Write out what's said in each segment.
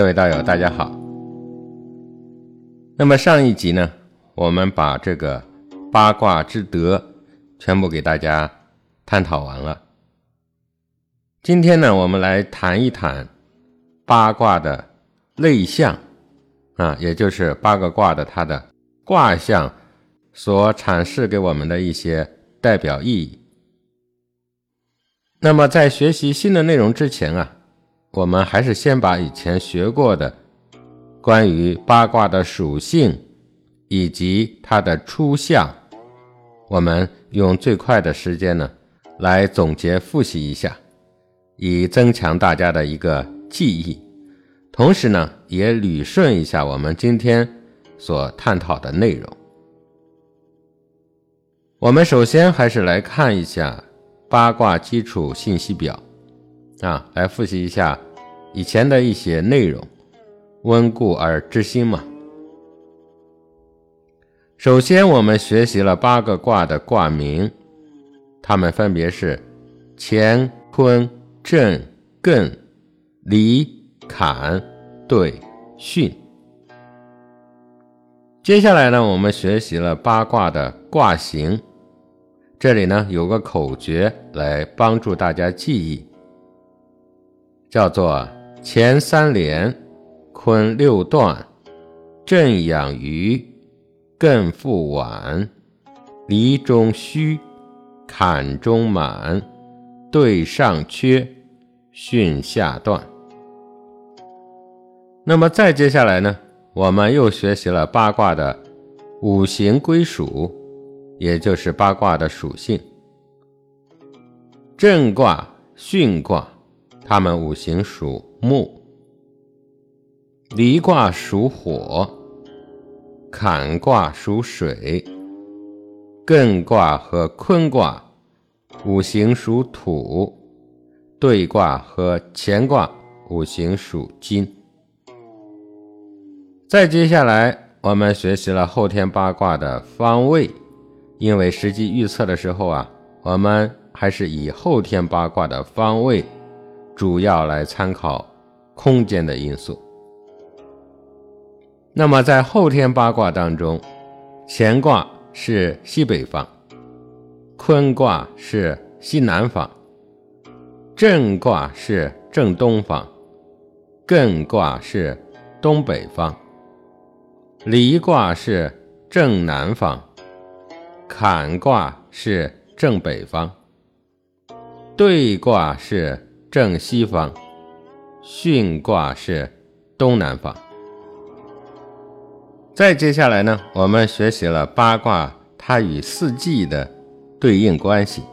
各位道友，大家好。那么上一集呢，我们把这个八卦之德全部给大家探讨完了。今天呢，我们来谈一谈八卦的类象啊，也就是八个卦的它的卦象所阐释给我们的一些代表意义。那么在学习新的内容之前啊。我们还是先把以前学过的关于八卦的属性以及它的出象，我们用最快的时间呢来总结复习一下，以增强大家的一个记忆，同时呢也捋顺一下我们今天所探讨的内容。我们首先还是来看一下八卦基础信息表。啊，来复习一下以前的一些内容，温故而知新嘛。首先，我们学习了八个卦的卦名，它们分别是乾、坤、震、艮、离、坎、兑、巽。接下来呢，我们学习了八卦的卦形，这里呢有个口诀来帮助大家记忆。叫做乾三连，坤六断，震养鱼，艮复碗，离中虚，坎中满，兑上缺，巽下断。那么再接下来呢，我们又学习了八卦的五行归属，也就是八卦的属性。震卦、巽卦。它们五行属木，离卦属火，坎卦属水，艮卦和坤卦五行属土，兑卦和乾卦五行属金。再接下来，我们学习了后天八卦的方位，因为实际预测的时候啊，我们还是以后天八卦的方位。主要来参考空间的因素。那么在后天八卦当中，乾卦是西北方，坤卦是西南方，震卦是正东方，艮卦是东北方，离卦是正南方，坎卦是正北方，兑卦是。正西方，巽卦是东南方。再接下来呢，我们学习了八卦它与四季的对应关系。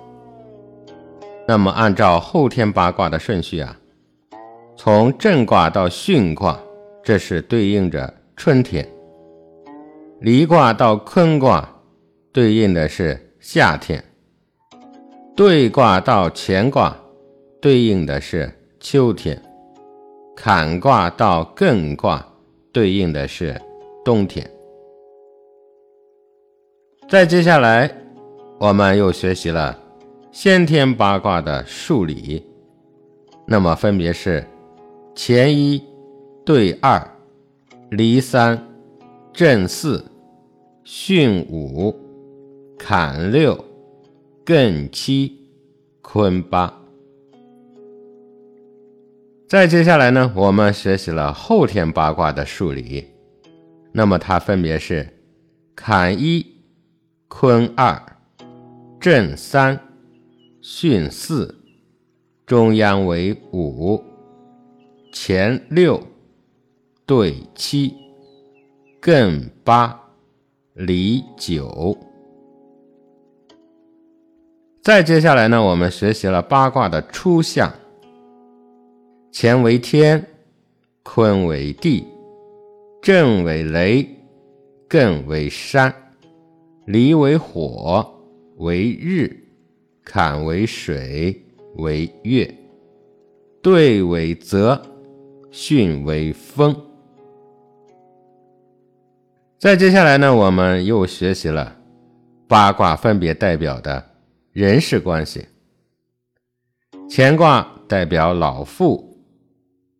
那么按照后天八卦的顺序啊，从震卦到巽卦，这是对应着春天；离卦到坤卦，对应的是夏天；兑卦到乾卦。对应的是秋天，坎卦到艮卦对应的是冬天。再接下来，我们又学习了先天八卦的数理，那么分别是乾一兑二，离三，震四，巽五，坎六，艮七，坤八。再接下来呢，我们学习了后天八卦的数理，那么它分别是坎一、坤二、震三、巽四、中央为五、乾六、兑七、艮八、离九。再接下来呢，我们学习了八卦的初象：乾为天，坤为地，震为雷，艮为山，离为火，为日，坎为水，为月，兑为泽，巽为风。再接下来呢，我们又学习了八卦分别代表的人事关系。乾卦代表老父，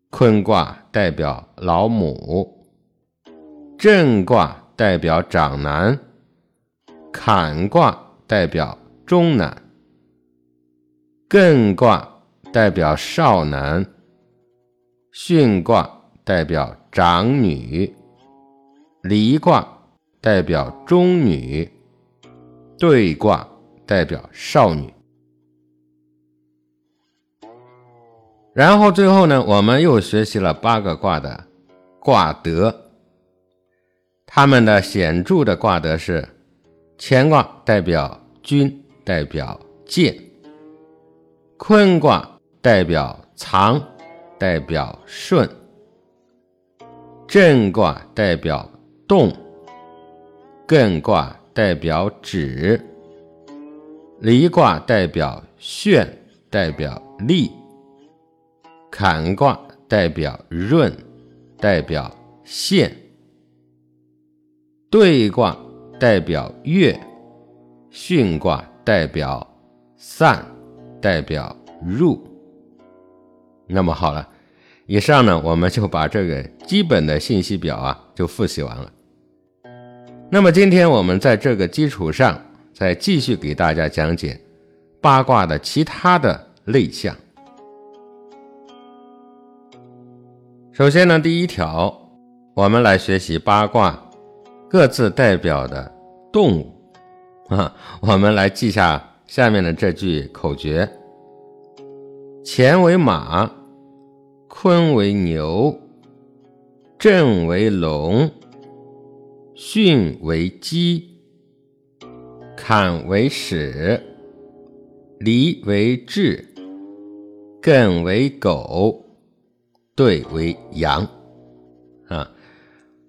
坤卦代表老母，震卦代表长男，坎卦代表中男，艮卦代表少男，巽卦代表长女。离卦代表中女，兑卦代表少女。然后最后呢，我们又学习了八个卦的卦德。他们的显著的卦德是：乾卦代表君，代表健；坤卦代表藏，代表顺；震卦代表。动，艮卦代表止，离卦代表巽，代表利，坎卦代表润，代表现，兑卦代表月，巽卦代表散，代表入。那么好了，以上呢，我们就把这个基本的信息表啊，就复习完了。那么今天我们在这个基础上，再继续给大家讲解八卦的其他的类象。首先呢，第一条，我们来学习八卦各自代表的动物 啊。我们来记下下面的这句口诀：乾为马，坤为牛，震为龙。巽为鸡，坎为豕，离为雉，艮为狗，兑为阳。啊，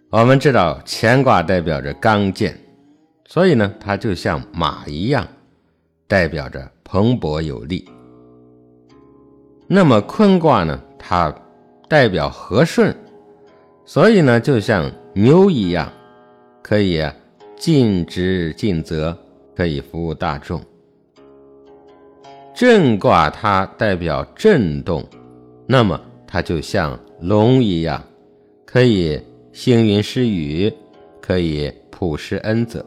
我们知道乾卦代表着刚健，所以呢，它就像马一样，代表着蓬勃有力。那么坤卦呢，它代表和顺，所以呢，就像牛一样。可以尽职尽责，可以服务大众。震卦它代表震动，那么它就像龙一样，可以行云施雨，可以普施恩泽。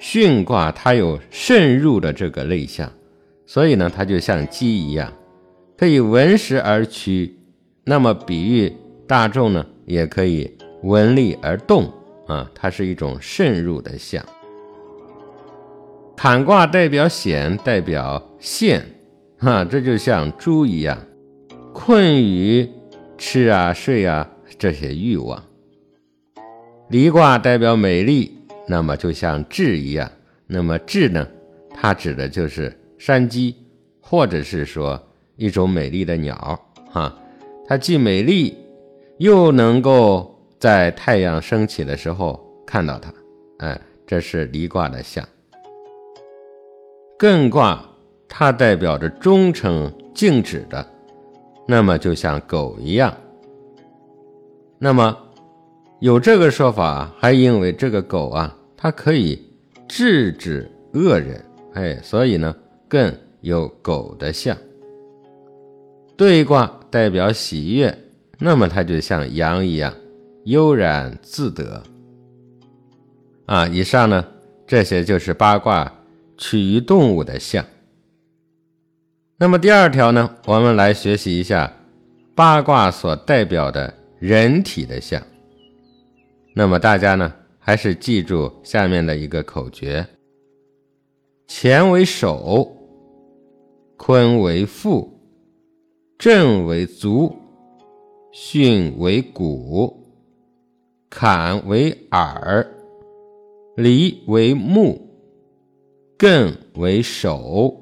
巽卦它有渗入的这个类象，所以呢，它就像鸡一样，可以闻时而趋。那么比喻大众呢，也可以。闻力而动啊，它是一种渗入的象。坎卦代表险，代表陷，哈，这就像猪一样，困于吃啊、睡啊这些欲望。离卦代表美丽，那么就像雉一样，那么雉呢，它指的就是山鸡，或者是说一种美丽的鸟，哈，它既美丽，又能够。在太阳升起的时候看到它，哎，这是离卦的象。艮卦它代表着忠诚静止的，那么就像狗一样。那么有这个说法，还因为这个狗啊，它可以制止恶人，哎，所以呢，更有狗的象。兑卦代表喜悦，那么它就像羊一样。悠然自得啊！以上呢，这些就是八卦取于动物的象。那么第二条呢，我们来学习一下八卦所代表的人体的象。那么大家呢，还是记住下面的一个口诀：乾为首，坤为腹，震为足，巽为骨。坎为耳，离为目，艮为手，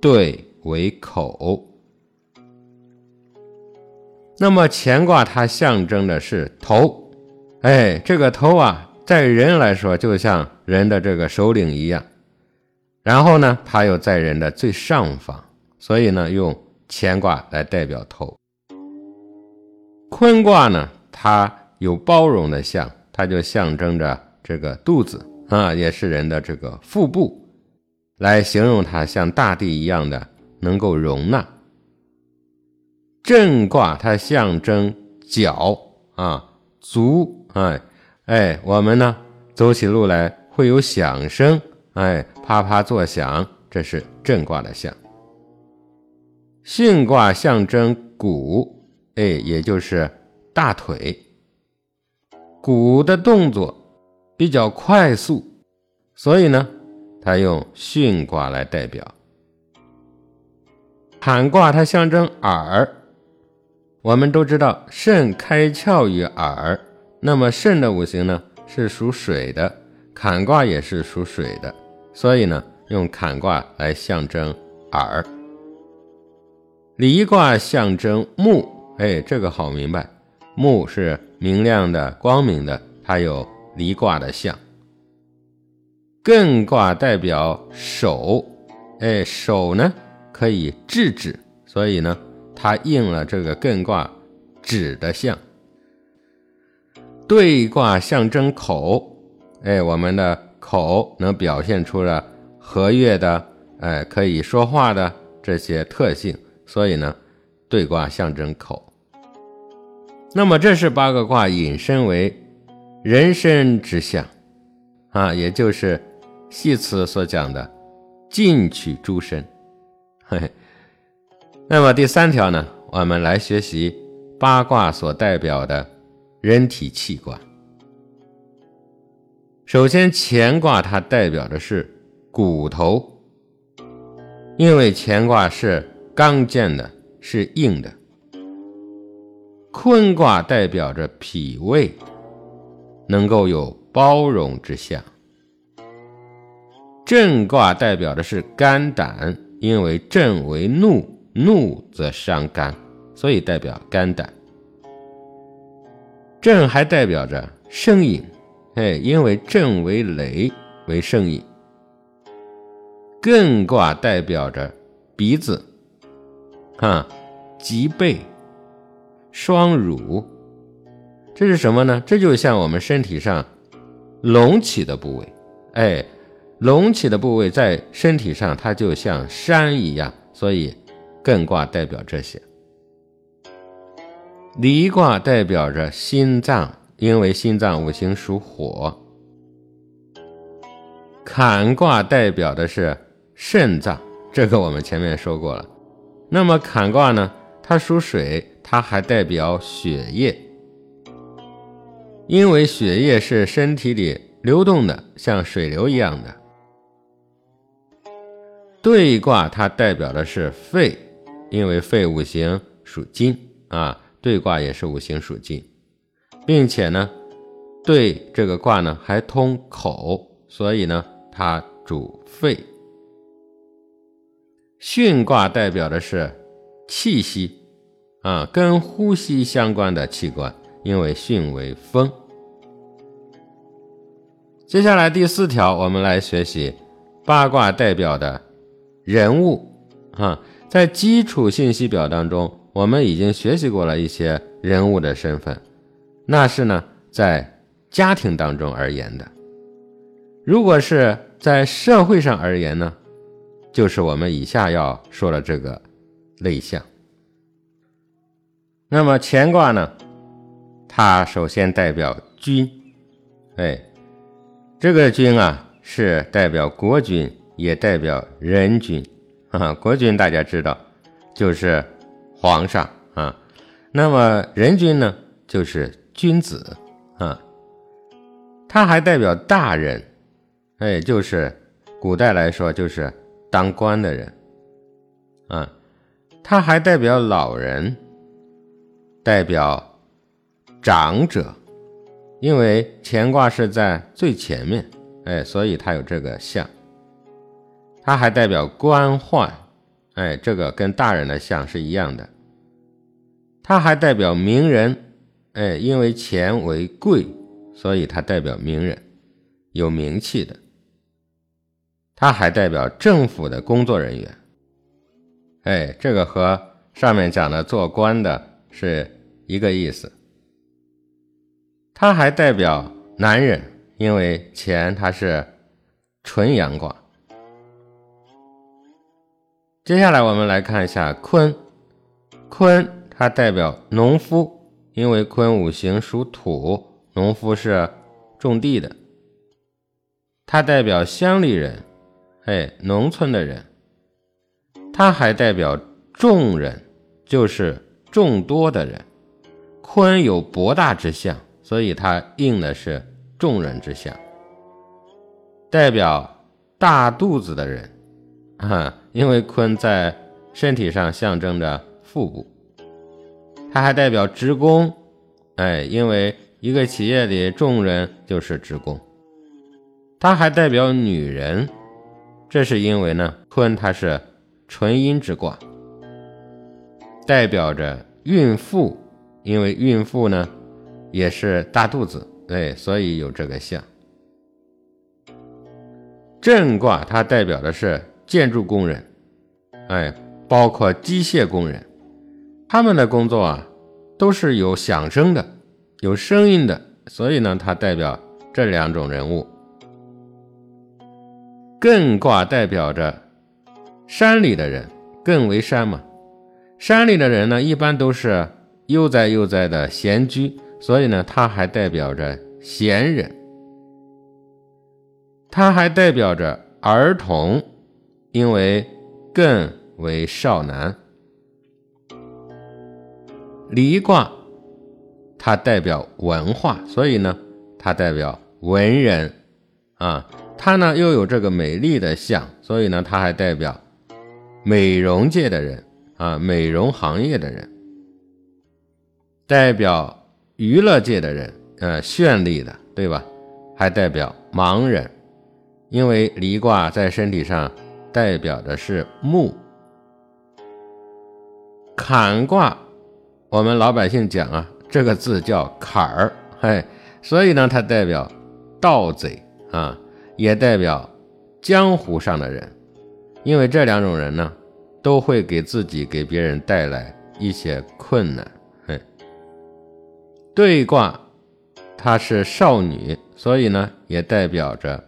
兑为口。那么乾卦它象征的是头，哎，这个头啊，在人来说就像人的这个首领一样，然后呢，它又在人的最上方，所以呢，用乾卦来代表头。坤卦呢，它有包容的象，它就象征着这个肚子啊，也是人的这个腹部，来形容它像大地一样的能够容纳。震卦它象征脚啊，足哎哎，我们呢走起路来会有响声，哎，啪啪作响，这是震卦的象。巽卦象征骨，哎，也就是大腿，骨的动作比较快速，所以呢，它用巽卦来代表。坎卦它象征耳。我们都知道肾开窍于耳，那么肾的五行呢是属水的，坎卦也是属水的，所以呢用坎卦来象征耳。离卦象征目，哎，这个好明白，目是明亮的、光明的，它有离卦的象。艮卦代表手，哎，手呢可以制止，所以呢。它应了这个艮卦止的象，兑卦象征口，哎，我们的口能表现出了和悦的，哎，可以说话的这些特性，所以呢，兑卦象征口。那么这是八个卦引申为人身之象，啊，也就是系辞所讲的进取诸身，那么第三条呢，我们来学习八卦所代表的人体器官。首先，乾卦它代表的是骨头，因为乾卦是刚健的，是硬的。坤卦代表着脾胃，能够有包容之象。震卦代表的是肝胆，因为震为怒。怒则伤肝，所以代表肝胆。震还代表着声饮，哎，因为震为雷，为声饮。艮卦代表着鼻子，哈，脊背，双乳，这是什么呢？这就像我们身体上隆起的部位，哎，隆起的部位在身体上，它就像山一样，所以。艮卦代表这些，离卦代表着心脏，因为心脏五行属火。坎卦代表的是肾脏，这个我们前面说过了。那么坎卦呢？它属水，它还代表血液，因为血液是身体里流动的，像水流一样的。兑卦它代表的是肺。因为肺五行属金啊，兑卦也是五行属金，并且呢，兑这个卦呢还通口，所以呢它主肺。巽卦代表的是气息啊，跟呼吸相关的器官，因为巽为风。接下来第四条，我们来学习八卦代表的人物啊。在基础信息表当中，我们已经学习过了一些人物的身份，那是呢在家庭当中而言的。如果是在社会上而言呢，就是我们以下要说的这个类象。那么乾卦呢，它首先代表君，哎，这个君啊是代表国君，也代表人君。啊，国君大家知道，就是皇上啊。那么人君呢，就是君子啊。他还代表大人，哎，就是古代来说就是当官的人啊。他还代表老人，代表长者，因为乾卦是在最前面，哎，所以他有这个象。它还代表官宦，哎，这个跟大人的相是一样的。它还代表名人，哎，因为钱为贵，所以它代表名人，有名气的。它还代表政府的工作人员，哎，这个和上面讲的做官的是一个意思。它还代表男人，因为钱它是纯阳卦。接下来我们来看一下坤，坤它代表农夫，因为坤五行属土，农夫是种地的。它代表乡里人，哎，农村的人。它还代表众人，就是众多的人。坤有博大之象，所以它应的是众人之象，代表大肚子的人。哈，因为坤在身体上象征着腹部，它还代表职工，哎，因为一个企业里众人就是职工，它还代表女人，这是因为呢，坤它是纯阴之卦，代表着孕妇，因为孕妇呢也是大肚子，对，所以有这个象。震卦它代表的是。建筑工人，哎，包括机械工人，他们的工作啊，都是有响声的，有声音的，所以呢，它代表这两种人物。艮卦代表着山里的人，艮为山嘛，山里的人呢，一般都是悠哉悠哉的闲居，所以呢，它还代表着闲人，它还代表着儿童。因为艮为少男，离卦它代表文化，所以呢，它代表文人啊。它呢又有这个美丽的相，所以呢，它还代表美容界的人啊，美容行业的人，代表娱乐界的人，呃，绚丽的，对吧？还代表盲人，因为离卦在身体上。代表的是木，坎卦，我们老百姓讲啊，这个字叫坎儿，嘿，所以呢，它代表盗贼啊，也代表江湖上的人，因为这两种人呢，都会给自己给别人带来一些困难，嘿。对卦，它是少女，所以呢，也代表着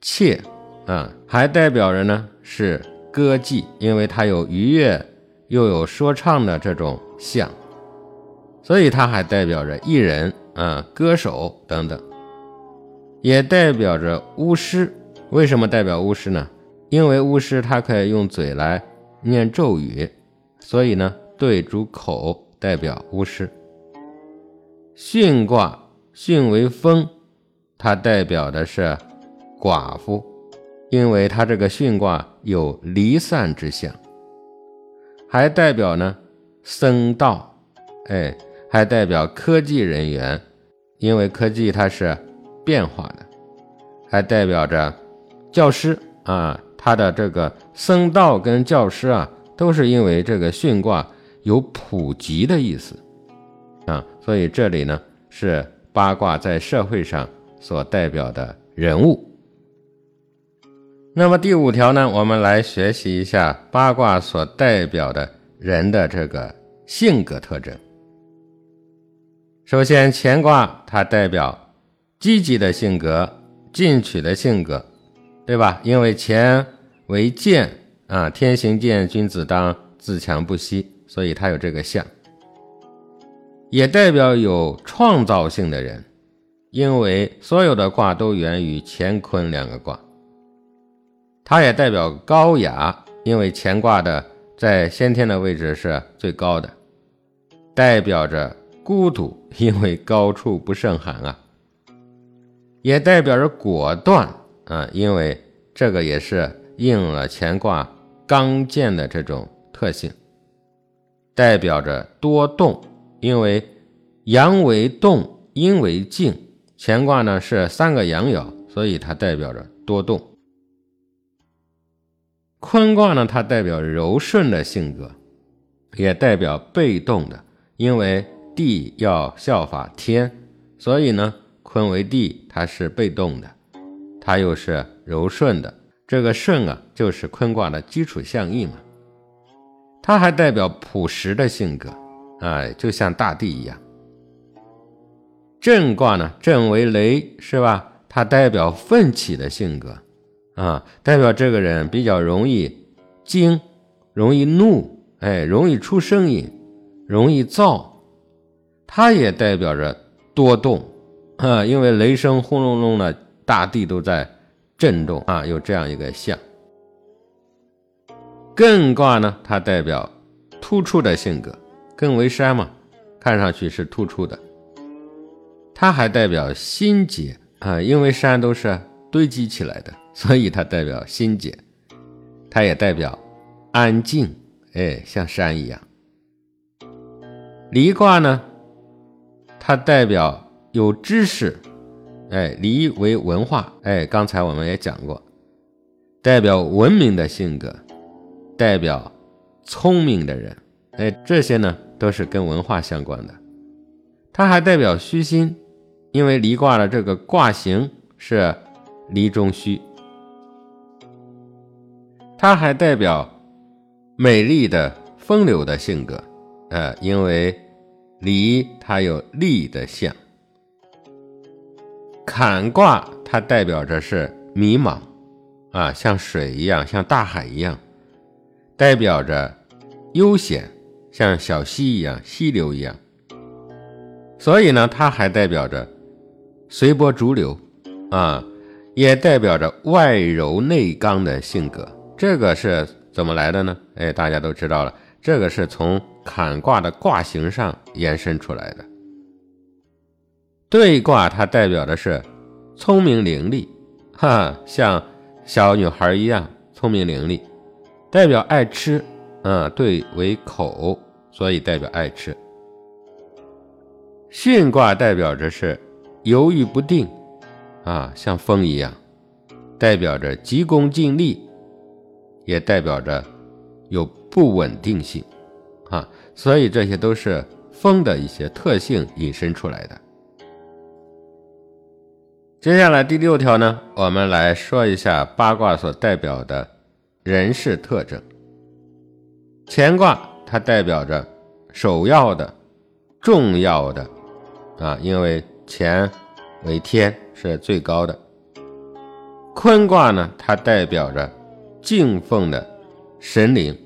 妾。啊，还代表着呢是歌妓，因为它有愉悦又有说唱的这种像，所以它还代表着艺人啊、歌手等等，也代表着巫师。为什么代表巫师呢？因为巫师他可以用嘴来念咒语，所以呢对主口代表巫师。巽卦，巽为风，它代表的是寡妇。因为它这个巽卦有离散之象，还代表呢僧道，哎，还代表科技人员，因为科技它是变化的，还代表着教师啊，他的这个僧道跟教师啊，都是因为这个巽卦有普及的意思。啊，所以这里呢是八卦在社会上所代表的人物。那么第五条呢，我们来学习一下八卦所代表的人的这个性格特征。首先，乾卦它代表积极的性格、进取的性格，对吧？因为乾为健啊，天行健，君子当自强不息，所以它有这个象。也代表有创造性的人，因为所有的卦都源于乾坤两个卦。它也代表高雅，因为乾卦的在先天的位置是最高的，代表着孤独，因为高处不胜寒啊。也代表着果断啊，因为这个也是应了乾卦刚健的这种特性。代表着多动，因为阳为动，阴为静，乾卦呢是三个阳爻，所以它代表着多动。坤卦呢，它代表柔顺的性格，也代表被动的，因为地要效法天，所以呢，坤为地，它是被动的，它又是柔顺的。这个顺啊，就是坤卦的基础象意嘛。它还代表朴实的性格，哎，就像大地一样。震卦呢，震为雷，是吧？它代表奋起的性格。啊，代表这个人比较容易惊，容易怒，哎，容易出声音，容易躁。它也代表着多动，啊，因为雷声轰隆隆的，大地都在震动啊，有这样一个象。艮卦呢，它代表突出的性格，艮为山嘛，看上去是突出的。它还代表心结啊，因为山都是堆积起来的。所以它代表心结，它也代表安静，哎，像山一样。离卦呢，它代表有知识，哎，离为文化，哎，刚才我们也讲过，代表文明的性格，代表聪明的人，哎，这些呢都是跟文化相关的。它还代表虚心，因为离卦的这个卦形是离中虚。它还代表美丽的风流的性格，呃，因为离它有利的象。坎卦它代表着是迷茫，啊，像水一样，像大海一样，代表着悠闲，像小溪一样，溪流一样。所以呢，它还代表着随波逐流，啊，也代表着外柔内刚的性格。这个是怎么来的呢？哎，大家都知道了，这个是从坎卦的卦形上延伸出来的。兑卦它代表的是聪明伶俐，哈，像小女孩一样聪明伶俐，代表爱吃，嗯，对为口，所以代表爱吃。巽卦代表着是犹豫不定，啊，像风一样，代表着急功近利。也代表着有不稳定性，啊，所以这些都是风的一些特性引申出来的。接下来第六条呢，我们来说一下八卦所代表的人事特征。乾卦它代表着首要的、重要的，啊，因为乾为天是最高的。坤卦呢，它代表着。敬奉的神灵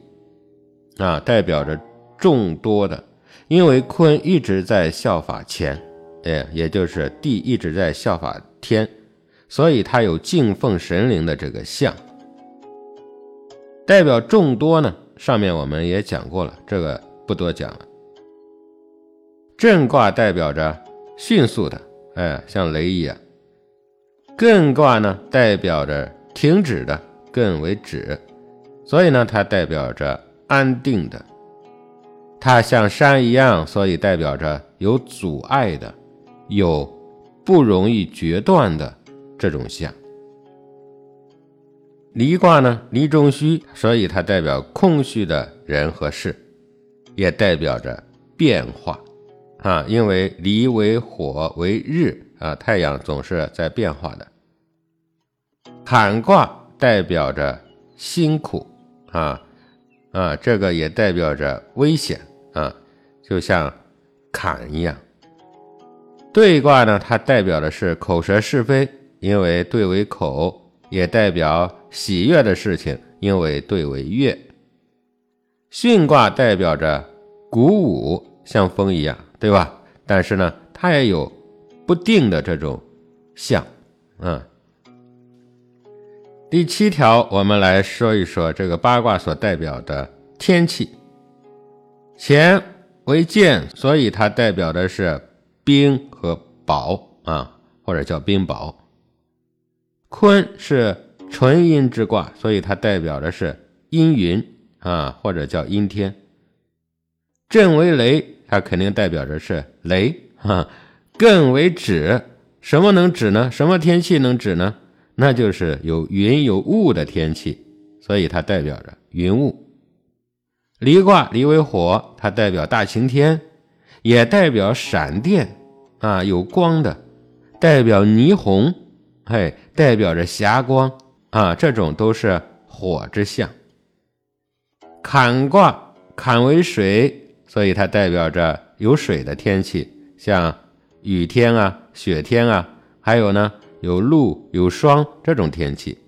啊，代表着众多的，因为坤一直在效法乾，哎，也就是地一直在效法天，所以它有敬奉神灵的这个象。代表众多呢，上面我们也讲过了，这个不多讲了。震卦代表着迅速的，哎，像雷一样。艮卦呢，代表着停止的。艮为止，所以呢，它代表着安定的；它像山一样，所以代表着有阻碍的，有不容易决断的这种象。离卦呢，离中虚，所以它代表空虚的人和事，也代表着变化啊，因为离为火为日啊，太阳总是在变化的。坎卦。代表着辛苦啊啊，这个也代表着危险啊，就像坎一样。兑卦呢，它代表的是口舌是非，因为兑为口；也代表喜悦的事情，因为兑为悦。巽卦代表着鼓舞，像风一样，对吧？但是呢，它也有不定的这种象，嗯。第七条，我们来说一说这个八卦所代表的天气。乾为剑，所以它代表的是冰和雹啊，或者叫冰雹。坤是纯阴之卦，所以它代表的是阴云啊，或者叫阴天。震为雷，它肯定代表着是雷哈。艮为止，什么能止呢？什么天气能止呢？那就是有云有雾的天气，所以它代表着云雾。离卦离为火，它代表大晴天，也代表闪电啊，有光的，代表霓虹，嘿，代表着霞光啊，这种都是火之象。坎卦坎为水，所以它代表着有水的天气，像雨天啊、雪天啊，还有呢有露有霜这种天气。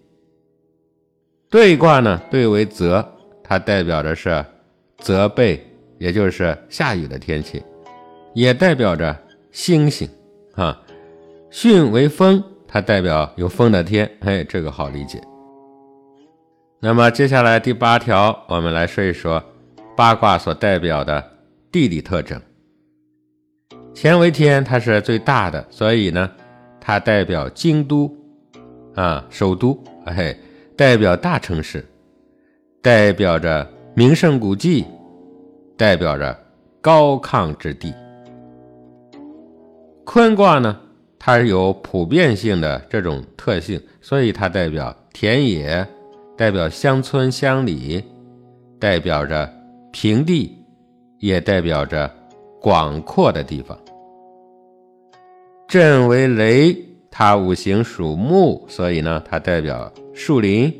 兑卦呢兑为泽，它代表的是泽备，也就是下雨的天气，也代表着星星啊。巽为风，它代表有风的天，哎，这个好理解。那么接下来第八条，我们来说一说八卦所代表的地理特征。乾为天，它是最大的，所以呢，它代表京都啊，首都，哎，代表大城市，代表着名胜古迹，代表着高亢之地。坤卦呢，它是有普遍性的这种特性，所以它代表田野。代表乡村乡里，代表着平地，也代表着广阔的地方。震为雷，它五行属木，所以呢，它代表树林，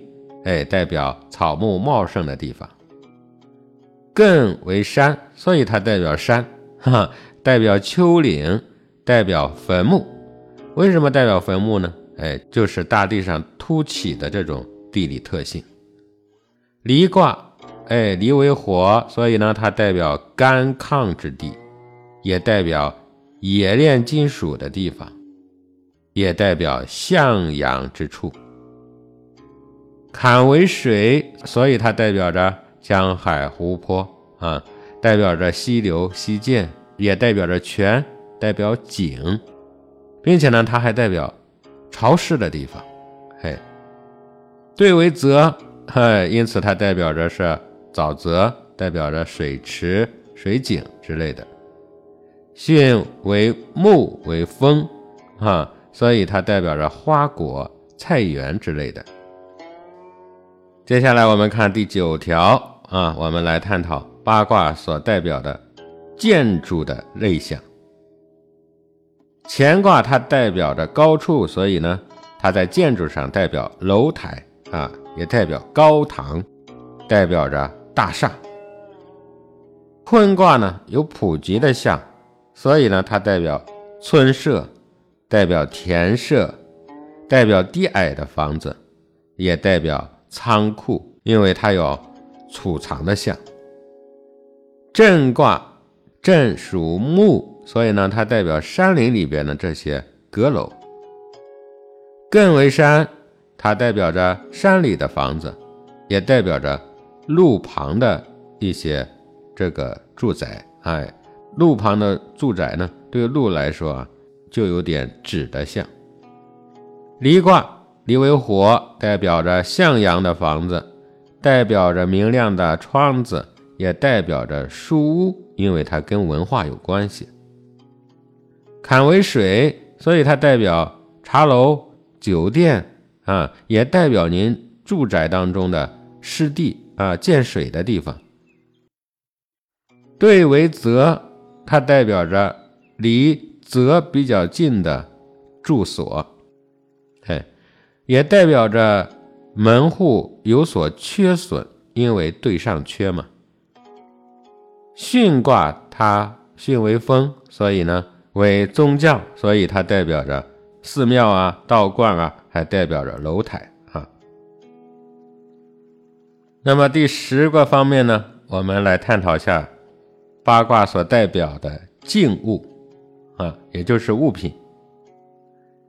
哎，代表草木茂盛的地方。艮为山，所以它代表山，哈，代表丘陵，代表坟墓。为什么代表坟墓呢？哎，就是大地上凸起的这种。地理特性，离卦，哎，离为火，所以呢，它代表干亢之地，也代表冶炼金属的地方，也代表向阳之处。坎为水，所以它代表着江海湖泊啊，代表着溪流溪涧，也代表着泉，代表井，并且呢，它还代表潮湿的地方，嘿。兑为泽，嘿，因此它代表着是沼泽，代表着水池、水井之类的。巽为木为风，哈，所以它代表着花果、菜园之类的。接下来我们看第九条啊，我们来探讨八卦所代表的建筑的类象。乾卦它代表着高处，所以呢，它在建筑上代表楼台。啊，也代表高堂，代表着大厦。坤卦呢有普及的象，所以呢它代表村舍，代表田舍，代表低矮的房子，也代表仓库，因为它有储藏的象。震卦，震属木，所以呢它代表山林里边的这些阁楼。艮为山。它代表着山里的房子，也代表着路旁的一些这个住宅。哎，路旁的住宅呢，对路来说啊，就有点指的像。离卦，离为火，代表着向阳的房子，代表着明亮的窗子，也代表着书屋，因为它跟文化有关系。坎为水，所以它代表茶楼、酒店。啊，也代表您住宅当中的湿地啊，见水的地方。兑为泽，它代表着离泽比较近的住所，嘿，也代表着门户有所缺损，因为对上缺嘛。巽卦它巽为风，所以呢为宗教，所以它代表着寺庙啊、道观啊。还代表着楼台啊。那么第十个方面呢，我们来探讨一下八卦所代表的静物啊，也就是物品。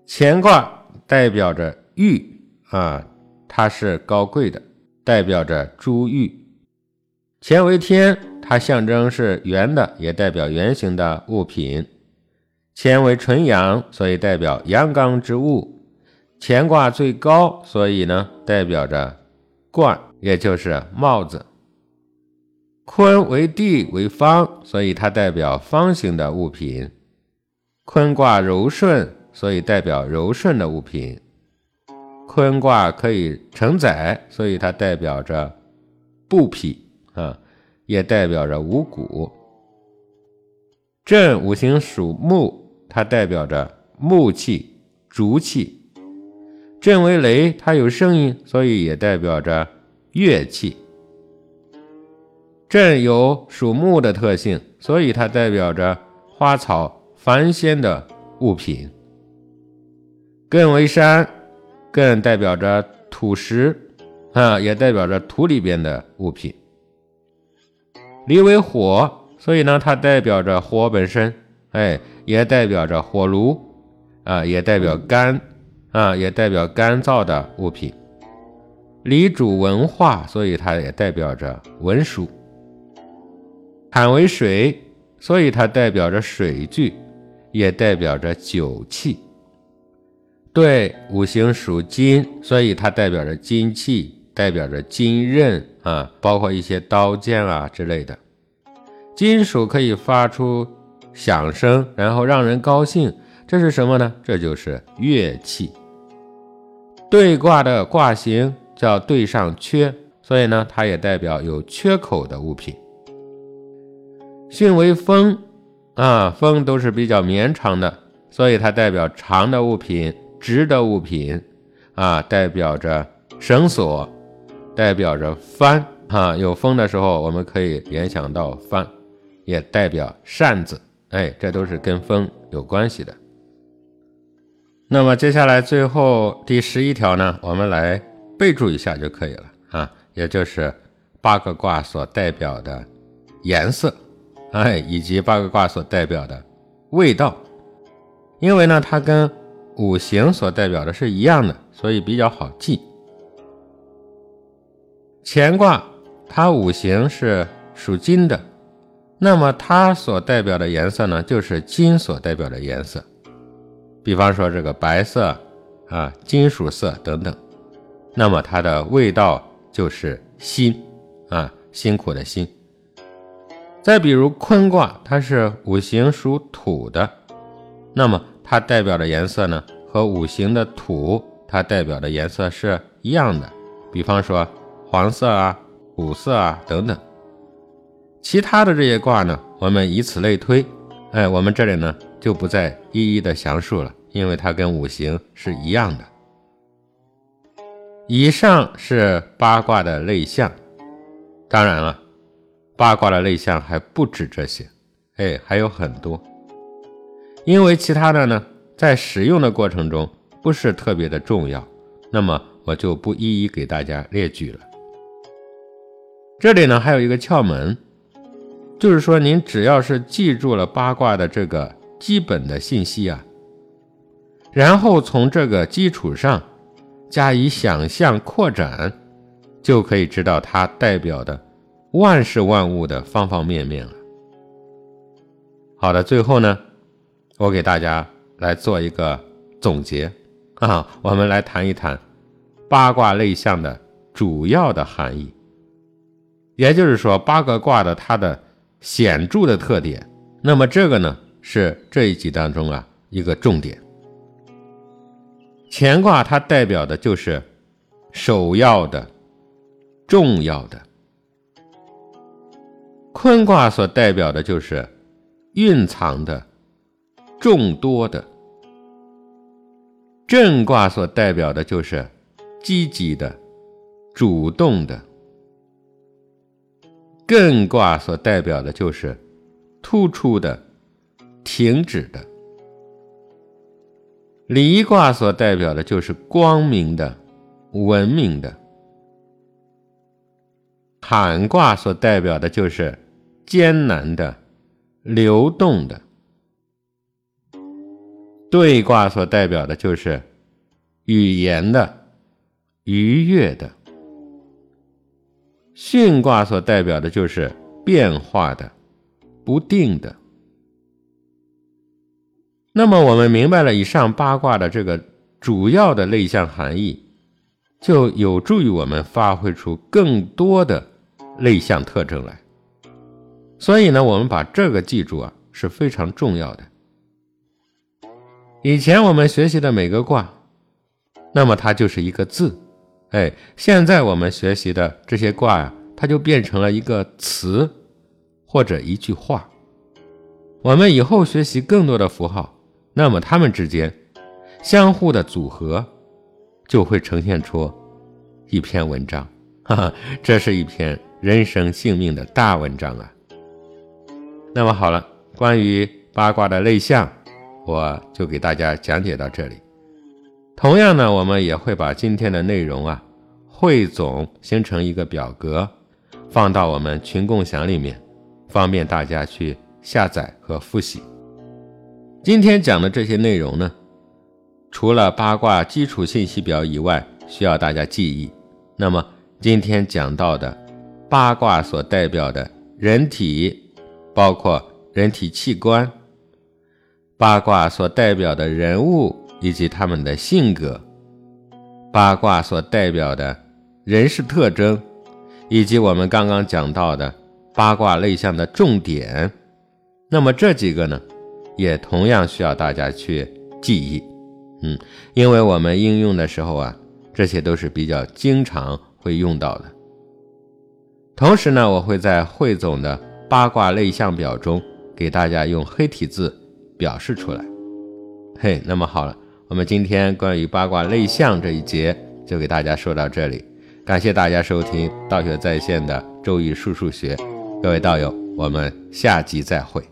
乾卦代表着玉啊，它是高贵的，代表着珠玉。乾为天，它象征是圆的，也代表圆形的物品。乾为纯阳，所以代表阳刚之物。乾卦最高，所以呢代表着冠，也就是帽子。坤为地为方，所以它代表方形的物品。坤卦柔顺，所以代表柔顺的物品。坤卦可以承载，所以它代表着布匹啊，也代表着五谷。震五行属木，它代表着木气、竹气。震为雷，它有声音，所以也代表着乐器。震有属木的特性，所以它代表着花草繁鲜的物品。艮为山，艮代表着土石，啊，也代表着土里边的物品。离为火，所以呢，它代表着火本身，哎，也代表着火炉，啊，也代表干，啊，也代表干燥的物品。离主文化，所以它也代表着文书。坎为水，所以它代表着水具，也代表着酒器。对，五行属金，所以它代表着金器，代表着金刃啊，包括一些刀剑啊之类的。金属可以发出响声，然后让人高兴，这是什么呢？这就是乐器。对卦的卦形叫对上缺，所以呢，它也代表有缺口的物品。巽为风，啊，风都是比较绵长的，所以它代表长的物品、直的物品，啊，代表着绳索，代表着帆，啊，有风的时候，我们可以联想到帆，也代表扇子，哎，这都是跟风有关系的。那么接下来最后第十一条呢，我们来备注一下就可以了，啊，也就是八个卦所代表的颜色。哎，以及八个卦所代表的味道，因为呢，它跟五行所代表的是一样的，所以比较好记。乾卦它五行是属金的，那么它所代表的颜色呢，就是金所代表的颜色。比方说这个白色啊，金属色等等，那么它的味道就是辛啊，辛苦的辛。再比如坤卦，它是五行属土的，那么它代表的颜色呢，和五行的土它代表的颜色是一样的。比方说黄色啊、五色啊等等。其他的这些卦呢，我们以此类推，哎，我们这里呢就不再一一的详述了，因为它跟五行是一样的。以上是八卦的类象，当然了。八卦的类象还不止这些，哎，还有很多。因为其他的呢，在使用的过程中不是特别的重要，那么我就不一一给大家列举了。这里呢还有一个窍门，就是说您只要是记住了八卦的这个基本的信息啊，然后从这个基础上加以想象扩展，就可以知道它代表的。万事万物的方方面面了。好的，最后呢，我给大家来做一个总结啊，我们来谈一谈八卦类象的主要的含义，也就是说八个卦的它的显著的特点。那么这个呢，是这一集当中啊一个重点。乾卦它代表的就是首要的、重要的。坤卦所代表的就是蕴藏的、众多的；震卦所代表的就是积极的、主动的；艮卦所代表的就是突出的、停止的；离卦所代表的就是光明的、文明的；坎卦所代表的就是。艰难的、流动的，对卦所代表的就是语言的、愉悦的；巽卦所代表的就是变化的、不定的。那么，我们明白了以上八卦的这个主要的类象含义，就有助于我们发挥出更多的类象特征来。所以呢，我们把这个记住啊是非常重要的。以前我们学习的每个卦，那么它就是一个字。哎，现在我们学习的这些卦呀，它就变成了一个词或者一句话。我们以后学习更多的符号，那么它们之间相互的组合，就会呈现出一篇文章。哈哈，这是一篇人生性命的大文章啊。那么好了，关于八卦的类象，我就给大家讲解到这里。同样呢，我们也会把今天的内容啊汇总形成一个表格，放到我们群共享里面，方便大家去。下载和复习。今天讲的这些内容呢，除了八卦基础信息表以外，需要大家记忆。那么今天讲到的八卦所代表的人体，包括人体器官；八卦所代表的人物以及他们的性格；八卦所代表的人事特征，以及我们刚刚讲到的八卦类象的重点。那么这几个呢，也同样需要大家去记忆，嗯，因为我们应用的时候啊，这些都是比较经常会用到的。同时呢，我会在汇总的八卦类象表中给大家用黑体字表示出来。嘿，那么好了，我们今天关于八卦类象这一节就给大家说到这里，感谢大家收听道学在线的周易数数学，各位道友，我们下集再会。